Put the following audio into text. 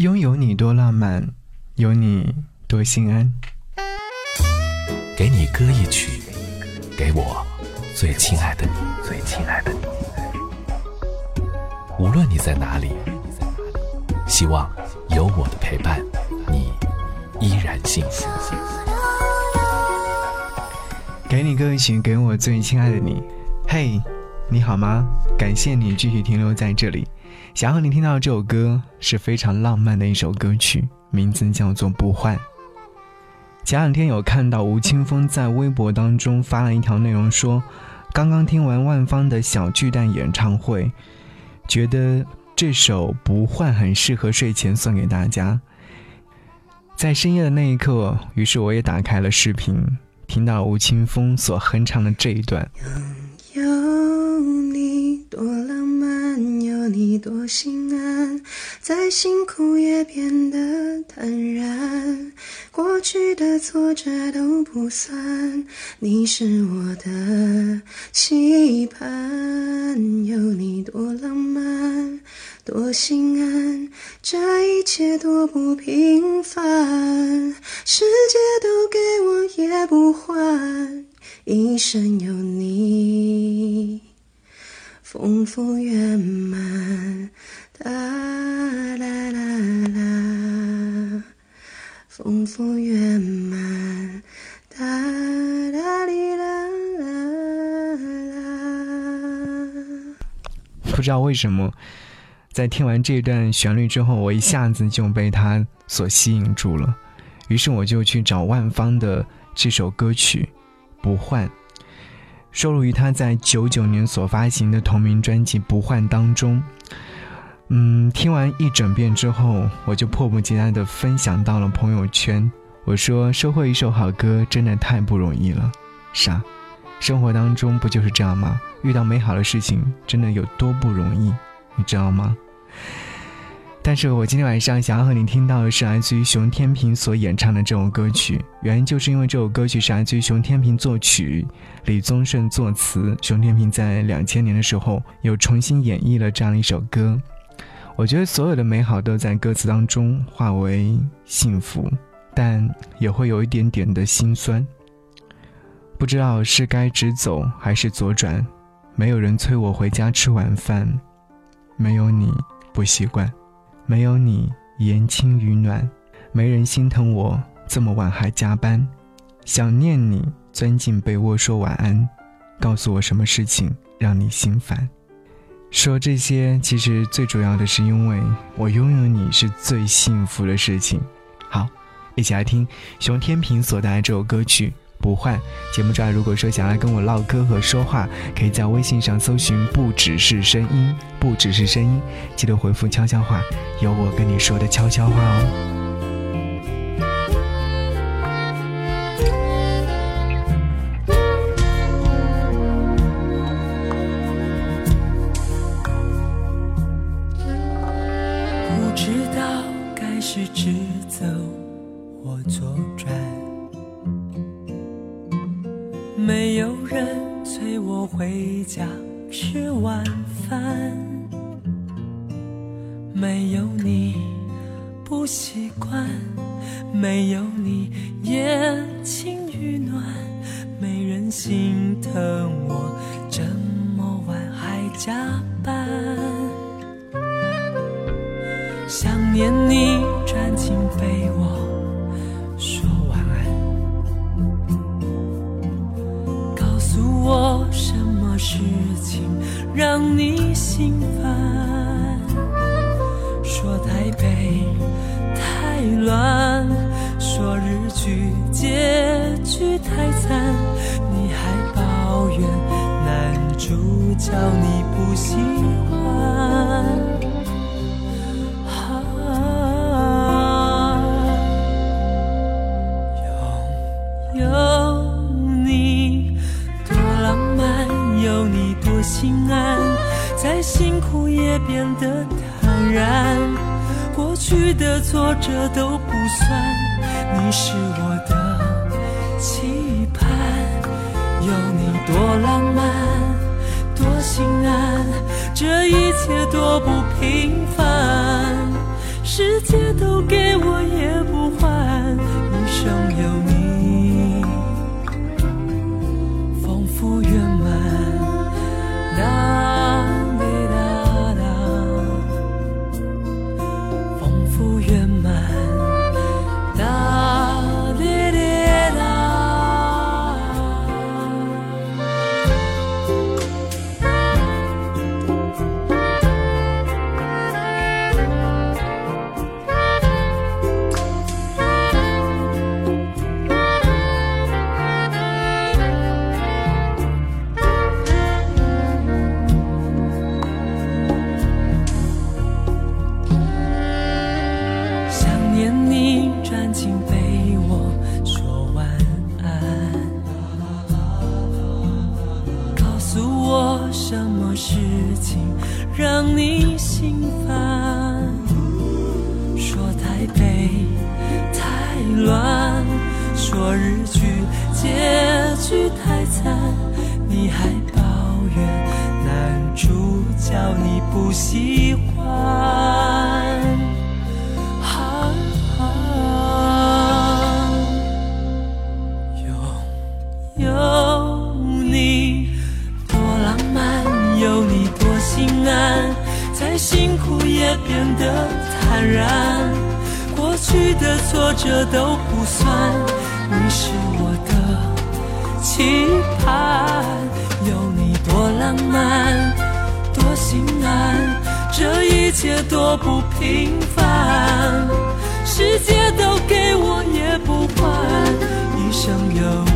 拥有你多浪漫，有你多心安。给你歌一曲，给我最亲爱的你，最亲爱的你。无论你在哪里，希望有我的陪伴，你依然幸福。给你歌一曲，给我最亲爱的你。嘿，你好吗？感谢你继续停留在这里。想和你听到这首歌是非常浪漫的一首歌曲，名字叫做《不换》。前两天有看到吴青峰在微博当中发了一条内容，说刚刚听完万芳的小巨蛋演唱会，觉得这首《不换》很适合睡前送给大家。在深夜的那一刻，于是我也打开了视频，听到吴青峰所哼唱的这一段。你多心安，再辛苦也变得坦然。过去的挫折都不算，你是我的期盼。有你多浪漫，多心安，这一切多不平凡。世界都给我也不换，一生有你。丰富圆满，哒啦啦啦，丰富圆满，哒啦哩啦啦啦。不知道为什么，在听完这段旋律之后，我一下子就被它所吸引住了。于是我就去找万芳的这首歌曲《不换》。收录于他在九九年所发行的同名专辑《不换》当中。嗯，听完一整遍之后，我就迫不及待地分享到了朋友圈。我说：“收获一首好歌真的太不容易了。”啥？生活当中不就是这样吗？遇到美好的事情真的有多不容易，你知道吗？但是我今天晚上想要和你听到的是来自于熊天平所演唱的这首歌曲，原因就是因为这首歌曲是来自于熊天平作曲，李宗盛作词，熊天平在两千年的时候又重新演绎了这样一首歌。我觉得所有的美好都在歌词当中化为幸福，但也会有一点点的心酸。不知道是该直走还是左转，没有人催我回家吃晚饭，没有你不习惯。没有你，言轻语暖，没人心疼我这么晚还加班。想念你，钻进被窝说晚安，告诉我什么事情让你心烦。说这些，其实最主要的是因为我拥有你是最幸福的事情。好，一起来听熊天平所带来这首歌曲。不换节目之外，如果说想要跟我唠嗑和说话，可以在微信上搜寻“不只是声音”，不只是声音，记得回复悄悄话，有我跟你说的悄悄话哦。不知道该是直走或左转。没有人催我回家吃晚饭，没有你不习惯，没有你言情雨暖，没人心疼我这么晚还加班，想念你钻进被窝。事情让你心烦，说台北太乱，说日剧结局太惨，你还抱怨男主角你不行的挫折都不算，你是我的期盼。有你多浪漫，多心安，这一切多不平凡。世界都给我事情让你心烦？说台北太乱，说日剧结局太惨，你还抱怨男主角你不喜欢。啊有有变得坦然。过去的挫折都不算，你是我的期盼。有你多浪漫，多心安，这一切多不平凡。世界都给我也不换，一生有